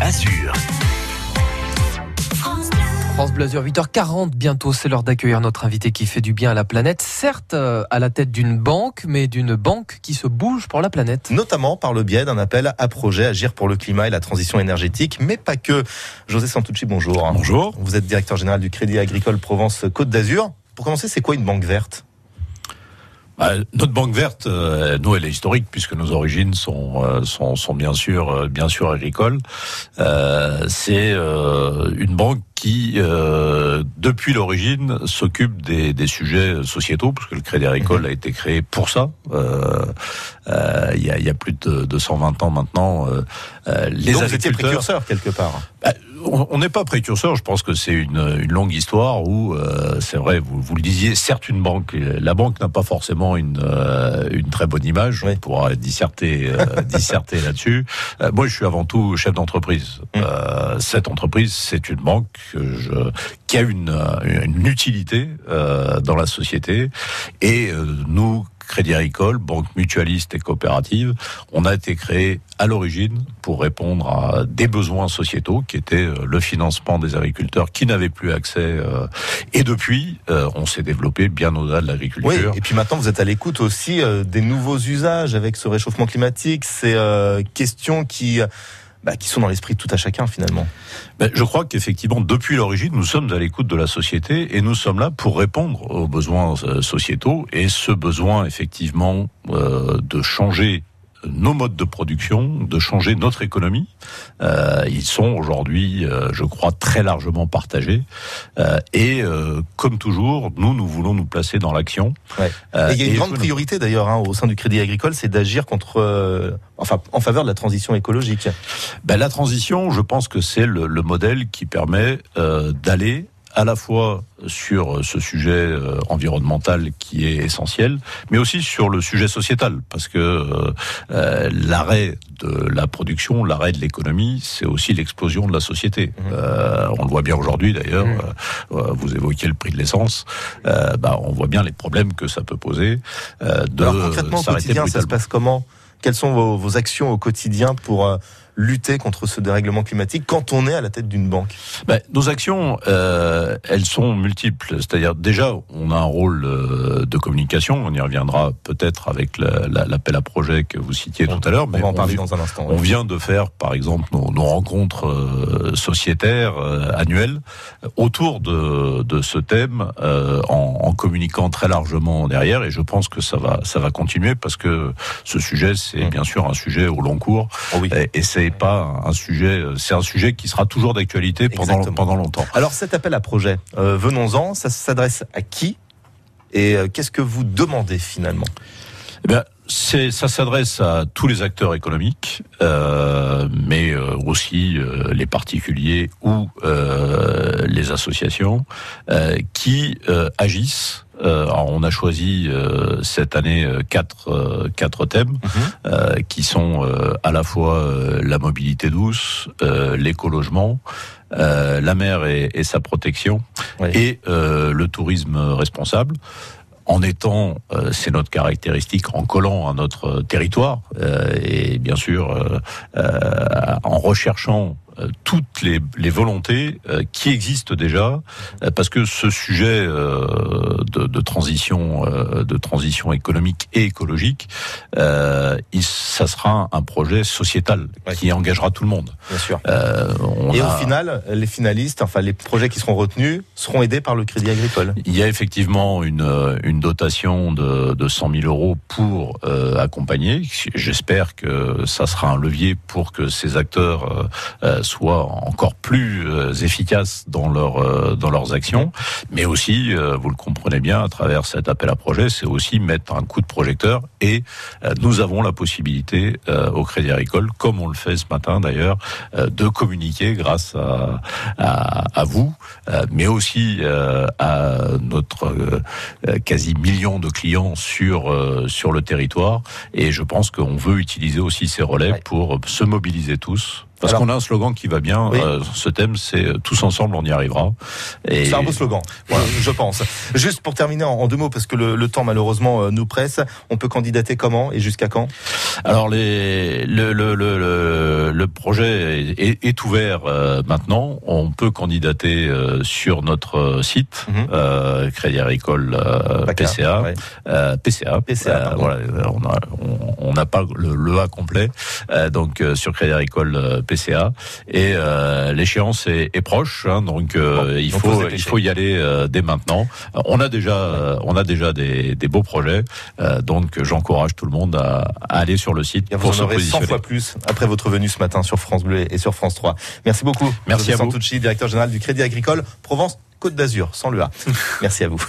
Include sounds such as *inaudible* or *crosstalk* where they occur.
Azur. France Bleu 8h40 bientôt, c'est l'heure d'accueillir notre invité qui fait du bien à la planète, certes euh, à la tête d'une banque, mais d'une banque qui se bouge pour la planète. Notamment par le biais d'un appel à projet Agir pour le climat et la transition énergétique, mais pas que. José Santucci, bonjour. Bonjour. Vous êtes directeur général du Crédit Agricole Provence Côte d'Azur. Pour commencer, c'est quoi une banque verte? Bah, notre banque verte, euh, nous, elle est historique puisque nos origines sont euh, sont, sont, bien sûr euh, bien sûr agricoles. c'est une banque qui, depuis l'origine, s'occupe des, des, sujets sociétaux, parce que le Crédit Agricole mhm. a été créé pour ça. Il y, a, y, a, plus de, de 120 ans maintenant. les Donc vous précurseurs quelque part. Bah, on n'est pas précurseur. Je pense que c'est une, une, longue histoire où, euh, c'est vrai, vous, vous, le disiez, certes une banque, la banque n'a pas forcément une, euh, une très bonne image. On pourra disserter, euh, disserter *laughs* là-dessus. moi, je suis avant tout chef d'entreprise. Mmh. cette entreprise, c'est une banque je, qui a une, une utilité dans la société. Et nous, Crédit Agricole, banque mutualiste et coopérative, on a été créé à l'origine pour répondre à des besoins sociétaux qui étaient euh, le financement des agriculteurs qui n'avaient plus accès. Euh, et depuis, euh, on s'est développé bien au-delà de l'agriculture. Oui, et puis maintenant vous êtes à l'écoute aussi des nouveaux usages avec ce réchauffement climatique, ces questions qui bah, qui sont dans l'esprit de tout à chacun finalement. Ben, je crois qu'effectivement, depuis l'origine, nous sommes à l'écoute de la société et nous sommes là pour répondre aux besoins euh, sociétaux et ce besoin effectivement euh, de changer nos modes de production, de changer notre économie. Euh, ils sont aujourd'hui, euh, je crois, très largement partagés. Euh, et euh, comme toujours, nous, nous voulons nous placer dans l'action. Ouais. il y a une grande priorité d'ailleurs hein, au sein du Crédit Agricole, c'est d'agir contre, enfin, en faveur de la transition écologique. Ben, la transition, je pense que c'est le, le modèle qui permet d'aller à la fois sur ce sujet euh, environnemental qui est essentiel, mais aussi sur le sujet sociétal, parce que euh, euh, l'arrêt de la production, l'arrêt de l'économie, c'est aussi l'explosion de la société. Mmh. on le voit bien aujourd'hui d'ailleurs. Mmh. vous évoquiez le prix de l'essence. bah, on voit bien les problèmes que ça peut poser. de Alors concrètement, au quotidien, ça se passe comment? Quelles sont vos, vos, actions au quotidien pour lutter contre ce dérèglement climatique quand on est à la tête d'une banque ben, Nos actions, euh, elles sont multiples. C'est-à-dire déjà, on a un rôle euh, de communication. On y reviendra peut-être avec l'appel à projet que vous citiez tout à l'heure. Mais on va en parler dans un instant. On vient de faire, par exemple, nos, nos rencontres euh, sociétaires euh, annuelles autour de, de ce thème, en, en, communiquant très largement derrière. Et je pense que ça va, ça va continuer parce que ce sujet, c'est mmh. bien sûr un sujet au long cours. Oh oui. Et, et c'est pas un sujet, c'est un sujet qui sera toujours d'actualité pendant, pendant longtemps. Alors cet appel à projet, euh, venons-en, ça s'adresse à qui et euh, qu'est-ce que vous demandez finalement? Eh bien, c'est, ça s'adresse à tous les acteurs économiques, euh, mais euh, aussi euh, les particuliers ou les associations qui agissent. Alors on a choisi cette année quatre quatre thèmes mhm. qui sont à la fois la mobilité douce, l'écologement, la mer et, et sa protection et le tourisme responsable en étant, euh, c'est notre caractéristique, en collant à notre territoire euh, et bien sûr euh, en recherchant euh, toutes les, les volontés euh, qui existent déjà, euh, parce que ce sujet de, de, transition, de transition économique et écologique, il, ça sera un projet sociétal qui engagera tout le monde. Bien sûr. et au final, les finalistes, enfin les projets qui seront retenus, seront aidés par le Crédit Agricole. Il y a effectivement une, une dotation de, de 100 000 euros pour accompagner. J'espère que ça sera un levier pour que ces acteurs soient encore plus euh, efficaces euh, dans leurs actions, mais aussi, euh, vous le comprenez bien, à travers cet appel à projet, c'est aussi mettre un coup de projecteur. Et nous avons la possibilité au Crédit Agricole, comme on le fait ce matin d'ailleurs, de communiquer grâce à vous, mais aussi à notre quasi million de clients sur sur le territoire. Et je pense qu'on veut utiliser aussi ces relais pour se mobiliser tous Parce qu'on a un slogan qui va bien. ce thème, c'est tous ensemble, on y arrivera. C'est un beau slogan, *laughs* je pense. Juste pour terminer en, deux mots, parce que le, temps malheureusement nous presse. On peut candidater comment et jusqu'à quand? Alors les, le, le, le, le projet est, est ouvert maintenant. On peut candidater sur notre site mhm. euh, Crédit Agricole PCA, PCA, PCA. voilà, on n'a pas le, le, A complet, donc sur Crédit Agricole PCA et l'échéance est, est, proche, hein, donc il faut il faut y aller dès maintenant. On a déjà on a déjà des, des beaux projets, donc j'encourage tout le monde à, aller sur le site pour se positionner. 100 fois plus après votre venue ce matin sur France Bleu et sur France 3. Merci beaucoup. Merci à vous. directeur général du Crédit Agricole Provence Côte d'Azur, sans le A. *laughs* Merci à vous.